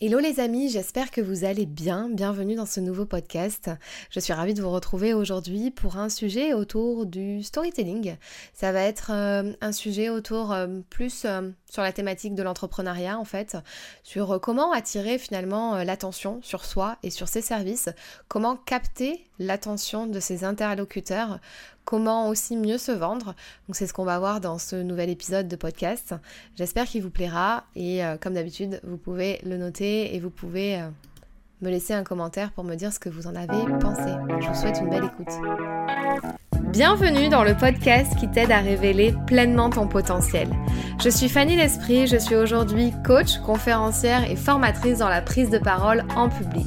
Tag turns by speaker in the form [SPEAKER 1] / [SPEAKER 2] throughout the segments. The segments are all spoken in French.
[SPEAKER 1] Hello les amis, j'espère que vous allez bien. Bienvenue dans ce nouveau podcast. Je suis ravie de vous retrouver aujourd'hui pour un sujet autour du storytelling. Ça va être euh, un sujet autour euh, plus euh, sur la thématique de l'entrepreneuriat en fait, sur comment attirer finalement l'attention sur soi et sur ses services, comment capter l'attention de ses interlocuteurs, comment aussi mieux se vendre. C'est ce qu'on va voir dans ce nouvel épisode de podcast. J'espère qu'il vous plaira et comme d'habitude, vous pouvez le noter et vous pouvez euh, me laisser un commentaire pour me dire ce que vous en avez pensé. Je vous souhaite une belle écoute. Bienvenue dans le podcast qui t'aide à révéler pleinement ton potentiel. Je suis Fanny L'Esprit, je suis aujourd'hui coach, conférencière et formatrice dans la prise de parole en public.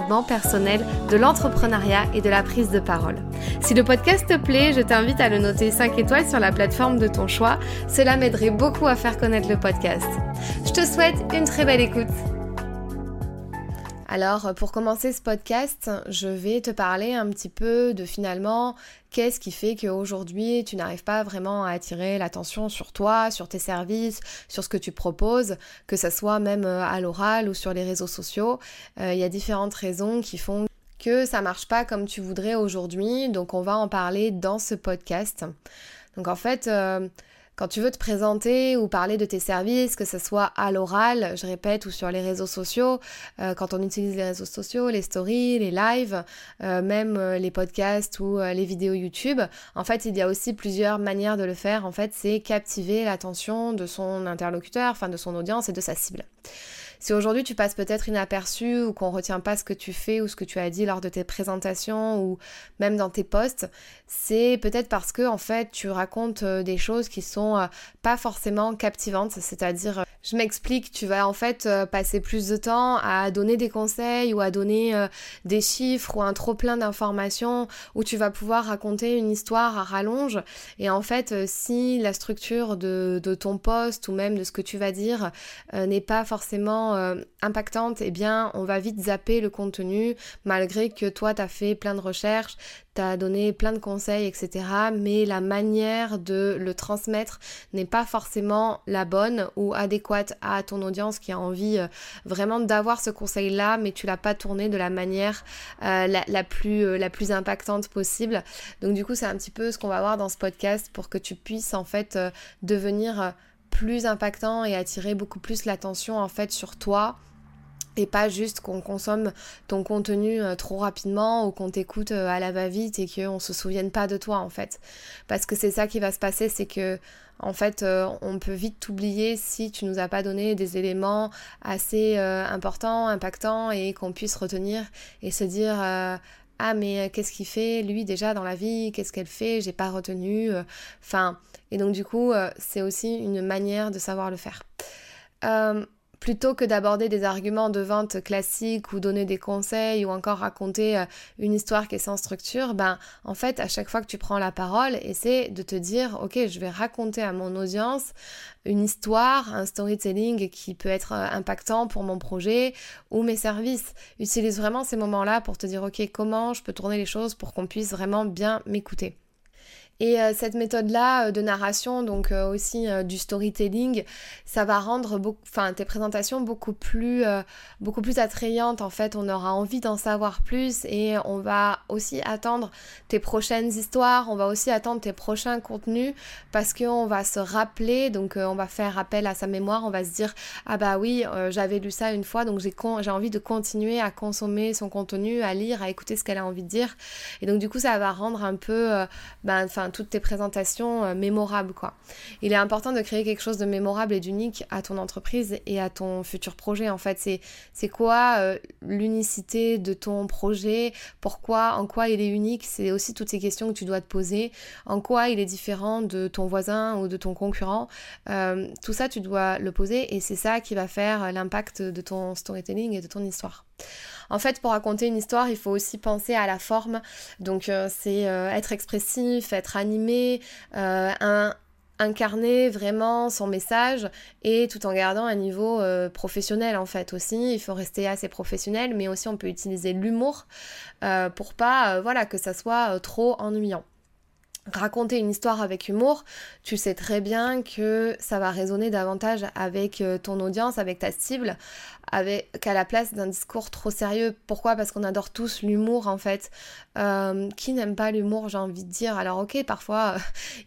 [SPEAKER 1] personnel, de l'entrepreneuriat et de la prise de parole. Si le podcast te plaît, je t'invite à le noter 5 étoiles sur la plateforme de ton choix. Cela m'aiderait beaucoup à faire connaître le podcast. Je te souhaite une très belle écoute. Alors, pour commencer ce podcast, je vais te parler un petit peu de finalement qu'est-ce qui fait qu'aujourd'hui tu n'arrives pas vraiment à attirer l'attention sur toi, sur tes services, sur ce que tu proposes, que ce soit même euh, à l'oral ou sur les réseaux sociaux. Euh, il y a différentes raisons qui font que ça marche pas comme tu voudrais aujourd'hui, donc on va en parler dans ce podcast. Donc en fait, euh, quand tu veux te présenter ou parler de tes services, que ce soit à l'oral, je répète, ou sur les réseaux sociaux, euh, quand on utilise les réseaux sociaux, les stories, les lives, euh, même euh, les podcasts ou les vidéos YouTube, en fait, il y a aussi plusieurs manières de le faire. En fait, c'est captiver l'attention de son interlocuteur, enfin de son audience et de sa cible. Si aujourd'hui tu passes peut-être inaperçu ou qu'on retient pas ce que tu fais ou ce que tu as dit lors de tes présentations ou même dans tes posts, c'est peut-être parce que en fait tu racontes euh, des choses qui sont euh, pas forcément captivantes, c'est-à-dire euh, je m'explique, tu vas en fait passer plus de temps à donner des conseils ou à donner des chiffres ou un trop plein d'informations où tu vas pouvoir raconter une histoire à rallonge. Et en fait si la structure de, de ton poste ou même de ce que tu vas dire n'est pas forcément euh, impactante, eh bien, on va vite zapper le contenu, malgré que toi, tu as fait plein de recherches, tu as donné plein de conseils, etc. Mais la manière de le transmettre n'est pas forcément la bonne ou adéquate à ton audience qui a envie euh, vraiment d'avoir ce conseil-là, mais tu l'as pas tourné de la manière euh, la, plus, la plus impactante possible. Donc du coup, c'est un petit peu ce qu'on va voir dans ce podcast pour que tu puisses en fait devenir plus impactant et attirer beaucoup plus l'attention en fait sur toi et pas juste qu'on consomme ton contenu euh, trop rapidement ou qu'on t'écoute euh, à la va-vite et qu'on se souvienne pas de toi en fait. Parce que c'est ça qui va se passer, c'est que en fait euh, on peut vite t'oublier si tu nous as pas donné des éléments assez importants, impactants et qu'on puisse retenir et se dire ah mais qu'est-ce qu'il fait lui déjà dans la vie, qu'est-ce qu'elle fait, j'ai pas retenu. Enfin, et donc du coup, euh, c'est aussi une manière de savoir le faire. Euh, plutôt que d'aborder des arguments de vente classiques ou donner des conseils ou encore raconter euh, une histoire qui est sans structure, ben en fait à chaque fois que tu prends la parole, essaie de te dire ok je vais raconter à mon audience une histoire, un storytelling qui peut être impactant pour mon projet ou mes services. Utilise vraiment ces moments-là pour te dire ok comment je peux tourner les choses pour qu'on puisse vraiment bien m'écouter. Et euh, cette méthode-là euh, de narration, donc euh, aussi du storytelling, ça va rendre tes présentations beaucoup plus, beaucoup plus attrayantes. En fait, on aura envie d'en savoir plus et on va aussi attendre tes prochaines histoires, on va aussi attendre tes prochains contenus parce qu'on va se rappeler, donc on va faire appel à sa mémoire, on va se dire ah bah oui, j'avais lu ça une fois, donc j'ai j'ai envie de continuer à consommer son contenu, à lire, à écouter ce qu'elle a envie de dire. Et donc du coup, ça va rendre un peu, ben, enfin toutes tes présentations euh, mémorables, quoi. Il est important de créer quelque chose de mémorable et d'unique à ton entreprise et à ton futur projet, en fait. C'est, quoi euh, l'unicité de ton projet? Pourquoi? En quoi il est unique? C'est aussi toutes ces questions que tu dois te poser. En quoi il est différent de ton voisin ou de ton concurrent? Tout ça, tu dois le poser et c'est ça qui va faire l'impact de ton storytelling et de ton histoire. En fait, pour raconter une histoire, il faut aussi penser à la forme. Donc, euh, c'est euh, être expressif, être animé, euh, incarner vraiment son message et tout en gardant un niveau professionnel en fait aussi. Il faut rester assez professionnel, mais aussi on peut utiliser l'humour pour pas, voilà, que ça soit trop ennuyant raconter une histoire avec humour, tu sais très bien que ça va résonner davantage avec euh, ton audience, avec ta cible, avec qu'à la place d'un discours trop sérieux. Pourquoi? Parce qu'on adore tous l'humour en fait. Euh, qui n'aime pas l'humour J'ai envie de dire? Alors ok, parfois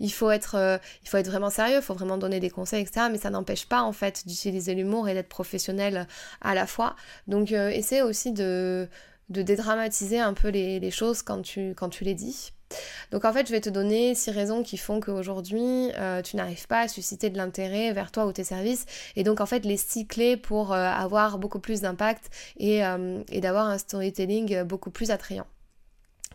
[SPEAKER 1] il faut être, euh, il faut être vraiment sérieux, il faut vraiment donner des conseils, etc. Mais ça n'empêche pas en fait d'utiliser l'humour et d'être professionnel à la fois. Donc essaie aussi de de dédramatiser un peu les, les choses quand tu, quand tu les dis. Donc en fait, je vais te donner six raisons qui font qu'aujourd'hui, euh, tu n'arrives pas à susciter de l'intérêt vers toi ou tes services. Et donc en fait, les six clés pour euh, avoir beaucoup plus d'impact euh, et d'avoir un storytelling beaucoup plus attrayant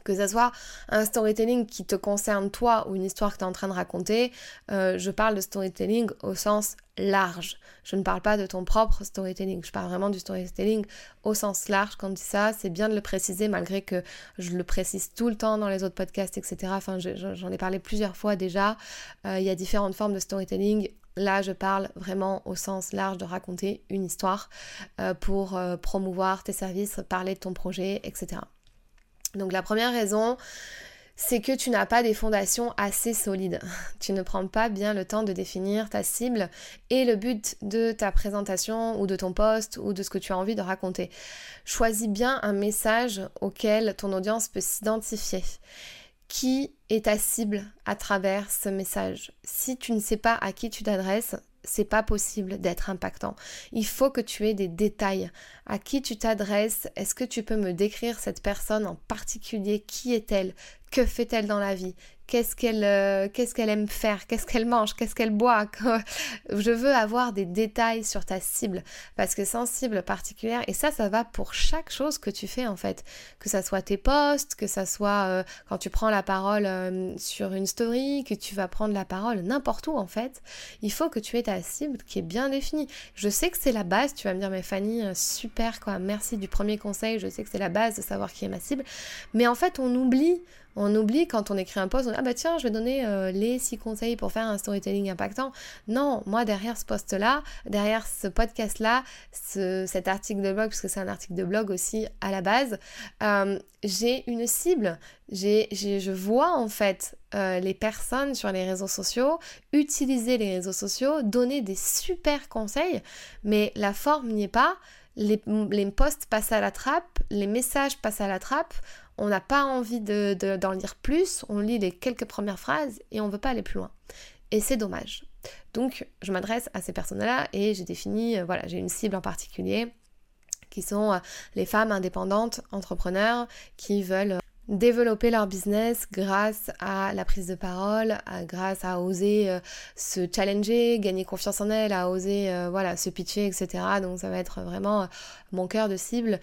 [SPEAKER 1] que ce soit un storytelling qui te concerne toi ou une histoire que tu es en train de raconter, euh, je parle de storytelling au sens large. Je ne parle pas de ton propre storytelling, je parle vraiment du storytelling au sens large. Quand je dis ça, c'est bien de le préciser malgré que je le précise tout le temps dans les autres podcasts, etc. Enfin, j'en ai parlé plusieurs fois déjà. Euh, il y a différentes formes de storytelling. Là, je parle vraiment au sens large de raconter une histoire euh, pour promouvoir tes services, parler de ton projet, etc. Donc la première raison, c'est que tu n'as pas des fondations assez solides. Tu ne prends pas bien le temps de définir ta cible et le but de ta présentation ou de ton poste ou de ce que tu as envie de raconter. Choisis bien un message auquel ton audience peut s'identifier. Qui est ta cible à travers ce message? Si tu ne sais pas à qui tu t'adresses, c'est pas possible d'être impactant. Il faut que tu aies des détails. À qui tu t'adresses Est-ce que tu peux me décrire cette personne en particulier? Qui est-elle? Que fait-elle dans la vie? Qu'est-ce qu'elle euh, qu'est-ce qu'elle aime faire, qu'est-ce qu'elle mange, qu'est-ce qu'elle boit. Je veux avoir des détails sur ta cible parce que sans cible particulière et ça ça va pour chaque chose que tu fais en fait, que ça soit tes posts, que ça soit euh, quand tu prends la parole euh, sur une story, que tu vas prendre la parole n'importe où en fait, il faut que tu aies ta cible qui est bien définie. Je sais que c'est la base, tu vas me dire mais Fanny super quoi, merci du premier conseil, je sais que c'est la base de savoir qui est ma cible, mais en fait on oublie on oublie quand on écrit un post, on dit, ah bah tiens, je vais donner euh, les six conseils pour faire un storytelling impactant. Non, moi derrière ce post-là, derrière ce podcast-là, cet article de blog, puisque c'est un article de blog aussi à la base, euh, j'ai une cible. J'ai, je vois en fait euh, les personnes sur les réseaux sociaux utiliser les réseaux sociaux, donner des super conseils, mais la forme n'y est pas. Les, les posts passent à la trappe, les messages passent à la trappe, on n'a pas envie d'en de, lire plus, on lit les quelques premières phrases et on ne veut pas aller plus loin. Et c'est dommage. Donc je m'adresse à ces personnes-là et j'ai défini, euh, voilà, j'ai une cible en particulier qui sont euh, les femmes indépendantes, entrepreneurs, qui veulent développer leur business grâce à la prise de parole, grâce à oser euh, se challenger, gagner confiance en elle, à oser euh, voilà se pitcher, etc. Donc ça va être vraiment euh, mon cœur de cible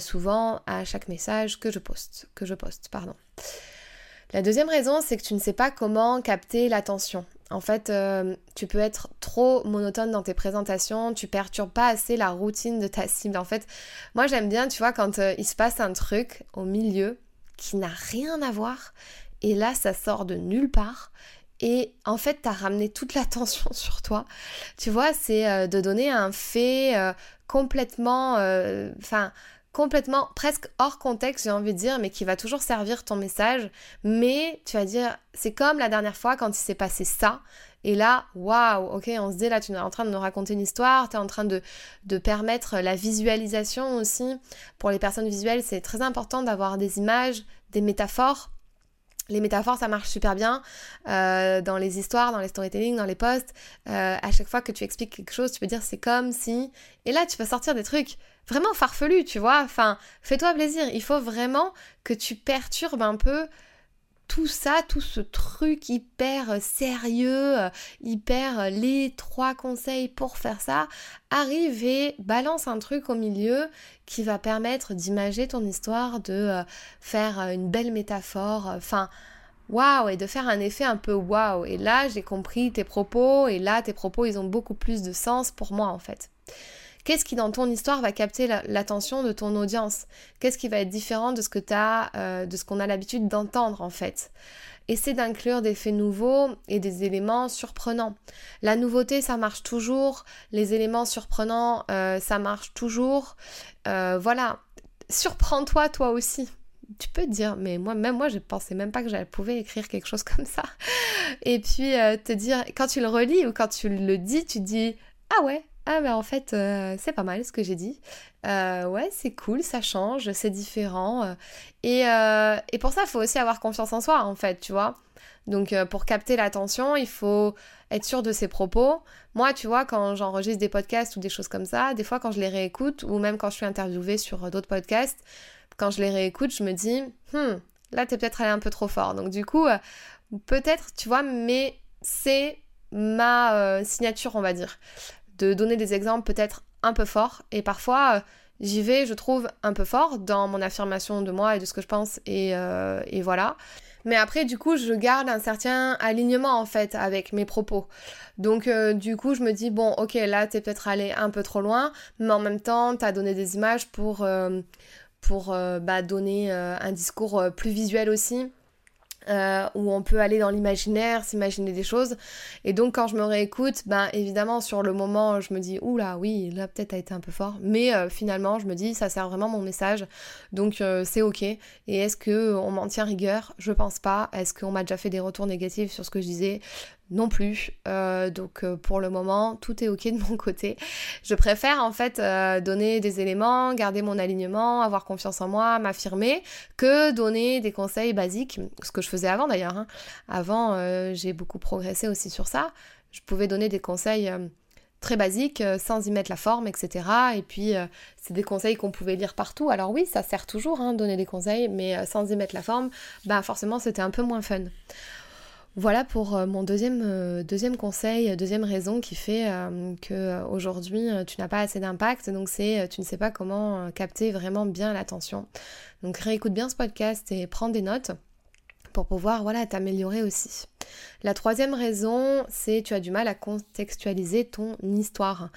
[SPEAKER 1] souvent à chaque message que je poste, que je poste, pardon. La deuxième raison, c'est que tu ne sais pas comment capter l'attention. En fait, tu peux être trop monotone dans tes présentations, tu perturbes pas assez la routine de ta cible. En fait, moi j'aime bien, tu vois, quand il se passe un truc au milieu, qui n'a rien à voir. Et là, ça sort de nulle part. Et en fait, tu as ramené toute l'attention sur toi. Tu vois, c'est euh, de donner un fait euh, complètement, euh, enfin, complètement, presque hors contexte, j'ai envie de dire, mais qui va toujours servir ton message. Mais tu vas dire, c'est comme la dernière fois quand il s'est passé ça. Et là, waouh, ok, on se dit là, tu es en train de nous raconter une histoire, tu es en train de, de permettre la visualisation aussi. Pour les personnes visuelles, c'est très important d'avoir des images, des métaphores. Les métaphores, ça marche super bien euh, dans les histoires, dans les storytelling, dans les posts. Euh, à chaque fois que tu expliques quelque chose, tu peux dire c'est comme si. Et là, tu vas sortir des trucs vraiment farfelus, tu vois. Enfin, fais-toi plaisir. Il faut vraiment que tu perturbes un peu tout ça, tout ce truc hyper sérieux, hyper les trois conseils pour faire ça, arrive et balance un truc au milieu qui va permettre d'imager ton histoire, de euh, faire une belle métaphore, enfin waouh, et de faire un effet un peu waouh. Et là, j'ai compris tes propos, et là, tes propos, ils ont beaucoup plus de sens pour moi en fait. Qu'est-ce qui dans ton histoire va capter l'attention de ton audience? Qu'est-ce qui va être différent de ce que as, euh, de ce qu'on a l'habitude d'entendre en fait? Essaie d'inclure des faits nouveaux et des éléments surprenants. La nouveauté, ça marche toujours. Les éléments surprenants, euh, ça marche toujours. Euh, voilà. Surprends-toi toi aussi tu peux te dire, mais moi, même moi, je pensais même pas que j'allais pouvais écrire quelque chose comme ça. Et puis te dire, quand tu le relis ou quand tu le dis, tu dis, ah ouais, ah ben en fait euh, c'est pas mal ce que j'ai dit. Euh, ouais c'est cool, ça change, c'est différent. Euh. Et, et, pour ça il faut aussi avoir confiance en soi en fait, tu vois. Donc pour capter l'attention il faut être sûr de ses propos. Moi tu vois quand j'enregistre des podcasts ou des choses comme ça, des fois quand je les réécoute ou même quand je suis interviewée sur d'autres podcasts, quand je les réécoute je me dis, hmm, là t'es peut-être allé un peu trop fort. Donc du coup peut-être tu vois mais c'est ma signature on va dire de donner des exemples peut-être un peu forts. Et parfois, euh, j'y vais, je trouve, un peu fort dans mon affirmation de moi et de ce que je pense. Et, euh, voilà. Mais après, du coup, je garde un certain alignement en fait avec mes propos. Donc, euh, du coup, je me dis, bon, ok, là, t'es peut-être allé un peu trop loin, mais en même temps, t'as donné des images pour, pour bah, donner un discours plus visuel aussi. Euh, où on peut aller dans l'imaginaire, s'imaginer des choses. Et donc quand je me réécoute, ben évidemment sur le moment je me dis oula oui là peut-être a été un peu fort, mais euh, finalement je me dis ça sert vraiment mon message, donc euh, c'est ok. Et est-ce que on m'en tient rigueur? Je pense pas. Est-ce qu'on m'a déjà fait des retours négatifs sur ce que je disais? Non plus. Euh, donc euh, pour le moment, tout est ok de mon côté. Je préfère en fait euh, donner des éléments, garder mon alignement, avoir confiance en moi, m'affirmer, que donner des conseils basiques, ce que je faisais avant d'ailleurs. Hein. Avant, j'ai beaucoup progressé aussi sur ça. Je pouvais donner des conseils très basiques sans y mettre la forme, etc. Et puis c'est des conseils qu'on pouvait lire partout. Alors oui, ça sert toujours, hein, donner des conseils, mais sans y mettre la forme, bah forcément c'était un peu moins fun. Voilà pour euh, mon deuxième, euh, conseil, deuxième raison qui fait euh, que aujourd'hui tu n'as pas assez d'impact. Donc c'est tu ne sais pas comment capter vraiment bien l'attention. Donc réécoute bien ce podcast et prends des notes pouvoir voilà, t'améliorer aussi. La troisième raison, c'est tu as du mal à contextualiser ton histoire.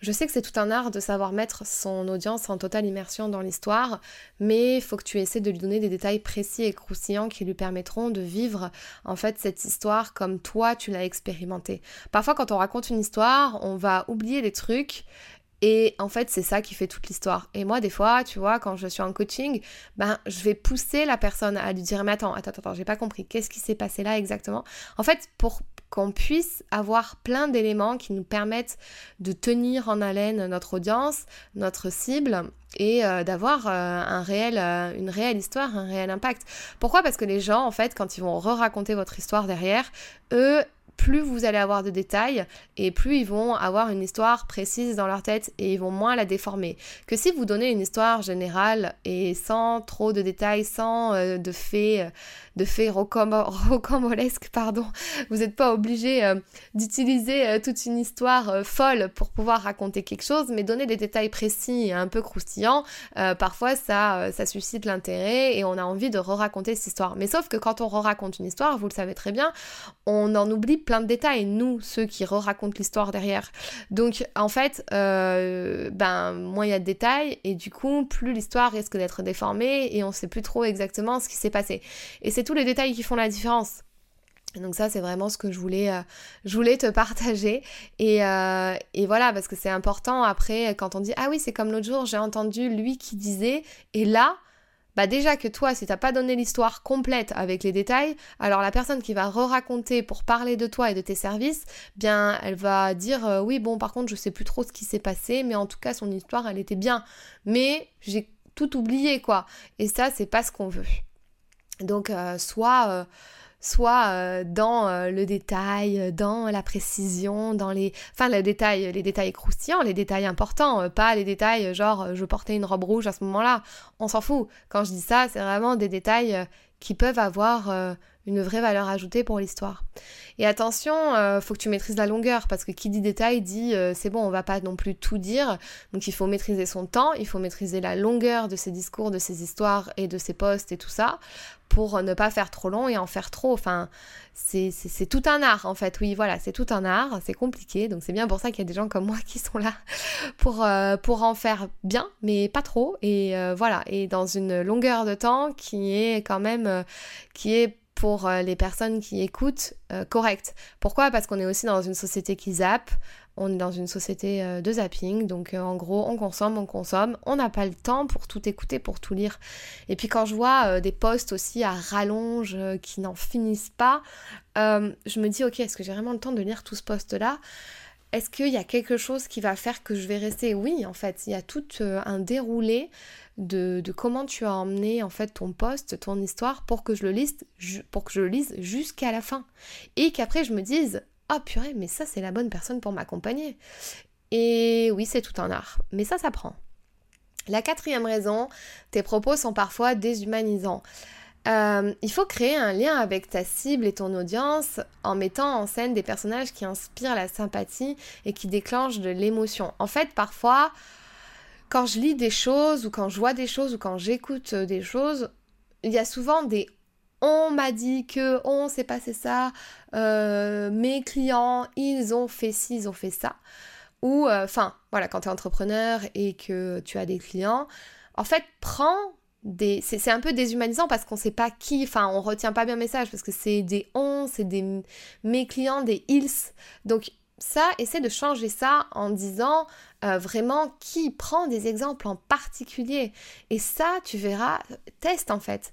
[SPEAKER 1] Je sais que c'est tout un art de savoir mettre son audience en totale immersion dans l'histoire, mais il faut que tu essaies de lui donner des détails précis et croustillants qui lui permettront de vivre en fait cette histoire comme toi tu l'as expérimenté. Parfois quand on raconte une histoire, on va oublier des trucs et en fait, c'est ça qui fait toute l'histoire. Et moi, des fois, tu vois, quand je suis en coaching, ben, je vais pousser la personne à lui dire, mais attends, attends, attends, j'ai pas compris, qu'est-ce qui s'est passé là exactement? En fait, pour qu'on puisse avoir plein d'éléments qui nous permettent de tenir en haleine notre audience, notre cible et euh, d'avoir euh, euh, une réelle histoire, un réel impact. Pourquoi? Parce que les gens, en fait, quand ils vont re-raconter votre histoire derrière, eux, plus vous allez avoir de détails et plus ils vont avoir une histoire précise dans leur tête et ils vont moins la déformer. Que si vous donnez une histoire générale et sans trop de détails, sans euh, de faits, euh, de faits rocambolesques, pardon, vous n'êtes pas obligé euh, d'utiliser toute une histoire folle pour pouvoir raconter quelque chose, mais donner des détails précis et un peu croustillants, parfois ça, ça suscite l'intérêt et on a envie de re-raconter cette histoire. Mais sauf que quand on re-raconte une histoire, vous le savez très bien, on en oublie plein de détails, nous, ceux qui re-racontent l'histoire derrière. Donc, en fait, euh, ben, moins il y a de détails, et du coup, plus l'histoire risque d'être déformée, et on sait plus trop exactement ce qui s'est passé. Et c'est tous les détails qui font la différence. Donc ça, c'est vraiment ce que je voulais, euh, je voulais te partager. Et, euh, et voilà, parce que c'est important après, quand on dit, ah oui, c'est comme l'autre jour, j'ai entendu lui qui disait, et là, bah déjà que toi, si t'as pas donné l'histoire complète avec les détails, alors la personne qui va re-raconter pour parler de toi et de tes services, bien elle va dire euh, oui bon par contre je sais plus trop ce qui s'est passé, mais en tout cas son histoire elle était bien, mais j'ai tout oublié quoi. Et ça c'est pas ce qu'on veut. Donc euh, soit euh, soit euh, dans euh, le détail, euh, dans la précision, dans les... Les détails croustillants, les détails importants, pas les détails genre je portais une robe rouge à ce moment-là. On s'en fout. Quand je dis ça, c'est vraiment des détails qui peuvent avoir une vraie valeur ajoutée pour l'histoire. Et attention, euh, faut que tu maîtrises la longueur parce que qui dit détail dit c'est bon, on va pas non plus tout dire. Donc il faut maîtriser son temps, il faut maîtriser la longueur de ses discours, de ses histoires et de ses posts et tout ça pour ne pas faire trop long et en faire trop. Enfin, c'est tout un art en fait. Oui, voilà, c'est tout un art, c'est compliqué. Donc c'est bien pour ça qu'il y a des gens comme moi qui sont là pour, euh, pour en faire bien, mais pas trop. Et voilà, et dans une longueur de temps qui est quand même, qui est pour euh, les personnes qui écoutent euh, correct. Pourquoi? Parce qu'on est aussi dans une société qui zappe, on est dans une société euh, de zapping, donc en gros on consomme, on consomme, on n'a pas le temps pour tout écouter, pour tout lire. Et puis quand je vois des posts aussi à rallonge qui n'en finissent pas, je me dis ok, est-ce que j'ai vraiment le temps de lire tout ce post-là? Est-ce qu'il y a quelque chose qui va faire que je vais rester? Oui, en fait, il y a tout un déroulé de, comment tu as emmené en fait ton poste, ton histoire pour que je le lise, pour que je le lise jusqu'à la fin. Et qu'après je me dise Oh purée, mais ça c'est la bonne personne pour m'accompagner. Et oui, c'est tout un art. Mais ça, ça prend. La quatrième raison, tes propos sont parfois déshumanisants. Euh, il faut créer un lien avec ta cible et ton audience en mettant en scène des personnages qui inspirent la sympathie et qui déclenchent de l'émotion. En fait, parfois, quand je lis des choses ou quand je vois des choses ou quand j'écoute euh, des choses, il y a souvent des on m'a dit que on s'est passé ça, euh, mes clients ils ont fait ci, ils ont fait ça. Ou euh, enfin voilà, quand tu es entrepreneur et que tu as des clients, en fait prends des. C'est un peu déshumanisant parce qu'on sait pas qui, enfin on retient pas bien le message parce que c'est des on, c'est des mes clients, des ils. Donc ça, essaie de changer ça en disant euh, vraiment qui prend des exemples en particulier. Et ça, tu verras, teste en fait.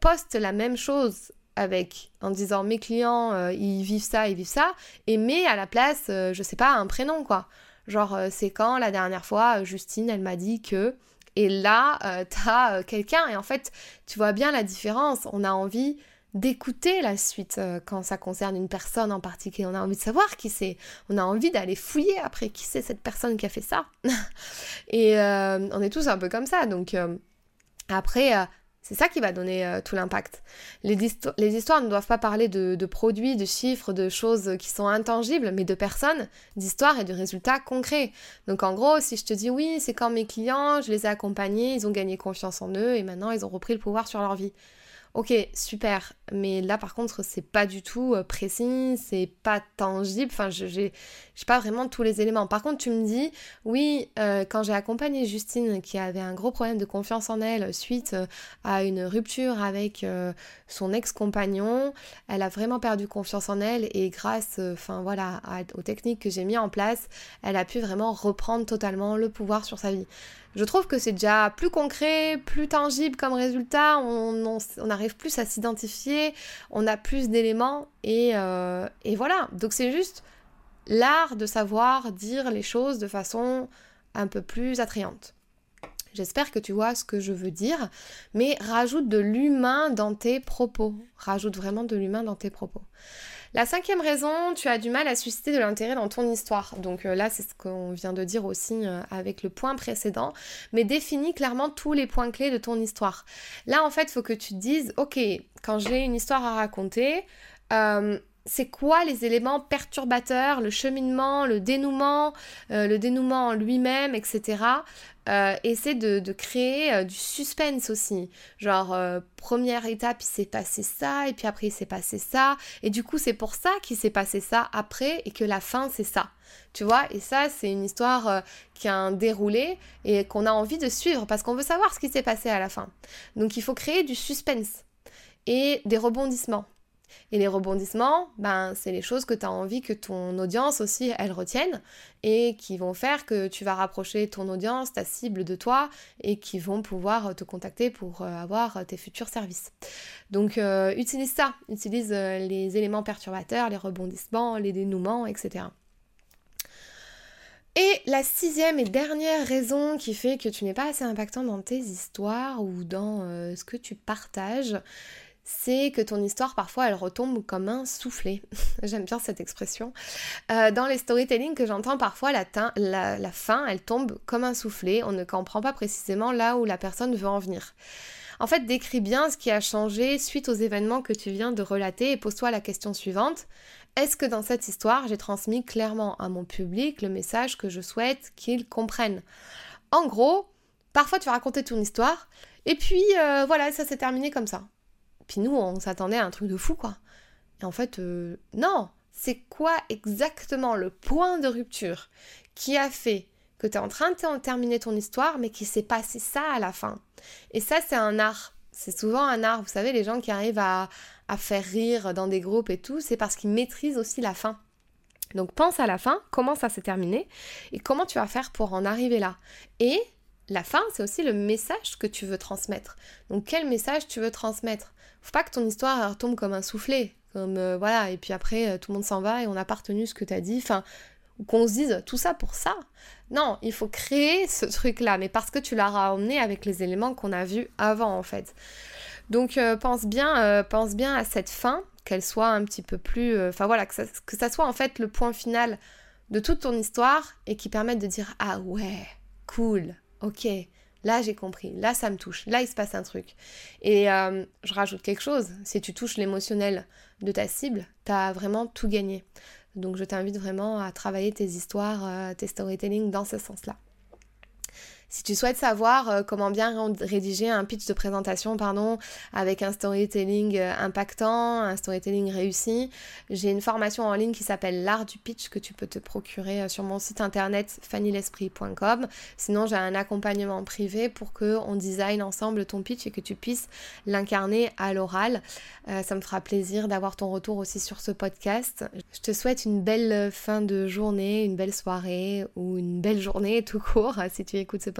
[SPEAKER 1] Poste la même chose avec en disant mes clients euh, ils vivent ça, ils vivent ça, et mets à la place, euh, je sais pas, un prénom quoi. Genre c'est quand la dernière fois Justine elle m'a dit que et là t'as quelqu'un et en fait tu vois bien la différence. On a envie d'écouter la suite euh, quand ça concerne une personne en particulier. On a envie de savoir qui c'est. On a envie d'aller fouiller après qui c'est cette personne qui a fait ça. et euh, on est tous un peu comme ça. Donc euh, après, c'est ça qui va donner tout l'impact. Les, histoires ne doivent pas parler de, de, produits, de chiffres, de choses qui sont intangibles, mais de personnes, d'histoires et de résultats concrets. Donc en gros, si je te dis oui, c'est quand mes clients, je les ai accompagnés, ils ont gagné confiance en eux et maintenant ils ont repris le pouvoir sur leur vie. Ok, super. Mais là, par contre, c'est pas du tout euh, précis, c'est pas tangible. Enfin, je j'ai pas vraiment tous les éléments. Par contre, tu me dis, oui, euh, quand j'ai accompagné Justine, qui avait un gros problème de confiance en elle suite euh, à une rupture avec son ex-compagnon, elle a vraiment perdu confiance en elle et grâce, enfin voilà, aux techniques que j'ai mis en place, elle a pu vraiment reprendre totalement le pouvoir sur sa vie. Je trouve que c'est déjà plus concret, plus tangible comme résultat, on, arrive plus à s'identifier, on a plus d'éléments et, euh, et voilà. Donc c'est juste l'art de savoir dire les choses de façon un peu plus attrayante. J'espère que tu vois ce que je veux dire, mais rajoute de l'humain dans tes propos. Rajoute vraiment de l'humain dans tes propos. La cinquième raison, tu as du mal à susciter de l'intérêt dans ton histoire. Donc euh, là, c'est ce qu'on vient de dire aussi euh, avec le point précédent, mais définis clairement tous les points clés de ton histoire. Là, en fait, il faut que tu te dises, ok, quand j'ai une histoire à raconter, euh, c'est quoi les éléments perturbateurs, le cheminement, le dénouement, le dénouement en lui-même, etc. Euh, essaie de, créer euh, du suspense aussi. Genre, première étape, il s'est passé ça, et puis après, il s'est passé ça, et du coup, c'est pour ça qu'il s'est passé ça après, et que la fin, c'est ça. Tu vois, et ça, c'est une histoire qui a un déroulé et qu'on a envie de suivre parce qu'on veut savoir ce qui s'est passé à la fin. Donc, il faut créer du suspense et des rebondissements. Et les rebondissements, ben, c'est les choses que tu as envie que ton audience aussi, elle retienne et qui vont faire que tu vas rapprocher ton audience, ta cible de toi et qui vont pouvoir te contacter pour euh, avoir tes futurs services. Donc euh, utilise ça, utilise euh, les éléments perturbateurs, les rebondissements, les dénouements, etc. Et la sixième et dernière raison qui fait que tu n'es pas assez impactant dans tes histoires ou dans ce que tu partages, c'est que ton histoire parfois elle retombe comme un soufflet. J'aime bien cette expression. Euh, dans les storytelling que j'entends parfois, la, fin elle tombe comme un soufflet, on ne comprend pas précisément là où la personne veut en venir. En fait, décris bien ce qui a changé suite aux événements que tu viens de relater et pose-toi la question suivante. Est-ce que dans cette histoire, j'ai transmis clairement à mon public le message que je souhaite qu'ils comprennent? En gros, parfois tu vas raconter ton histoire et puis euh, voilà, ça s'est terminé comme ça. Puis nous, on s'attendait à un truc de fou, quoi. Et en fait, euh, non, c'est quoi exactement le point de rupture qui a fait que tu es en train de terminer ton histoire, mais qu'il s'est passé ça à la fin? Et ça, c'est un art. C'est souvent un art. Vous savez, les gens qui arrivent à faire rire dans des groupes et tout, c'est parce qu'ils maîtrisent aussi la fin. Donc pense à la fin, comment ça s'est terminé, et comment tu vas faire pour en arriver là. Et la fin, c'est aussi le message que tu veux transmettre. Donc quel message tu veux transmettre? Faut pas que ton histoire tombe comme un soufflet, comme euh, voilà, et puis après euh, tout le monde s'en va et on n'a pas retenu ce que tu as dit. Enfin, ou qu'on se dise tout ça pour ça. Non, il faut créer ce truc-là, mais parce que tu l'auras emmené avec les éléments qu'on a vus avant en fait. Donc euh, pense bien, pense bien à cette fin, qu'elle soit un petit peu plus, enfin voilà, que ça, que ça soit en fait le point final de toute ton histoire et qui permette de dire ah ouais, cool, ok, Là, j'ai compris. Là, ça me touche. Là, il se passe un truc. Et je rajoute quelque chose. Si tu touches l'émotionnel de ta cible, tu as vraiment tout gagné. Donc je t'invite vraiment à travailler tes histoires, euh, tes storytelling dans ce sens-là. Si tu souhaites savoir euh, comment bien rédiger un pitch de présentation pardon, avec un storytelling euh, impactant, un storytelling réussi, j'ai une formation en ligne qui s'appelle l'art du pitch que tu peux te procurer euh, sur mon site internet fannylesprit.com. Sinon, j'ai un accompagnement privé pour que on design ensemble ton pitch et que tu puisses l'incarner à l'oral. ça me fera plaisir d'avoir ton retour aussi sur ce podcast. Je te souhaite une belle fin de journée, une belle soirée ou une belle journée tout court si tu écoutes ce podcast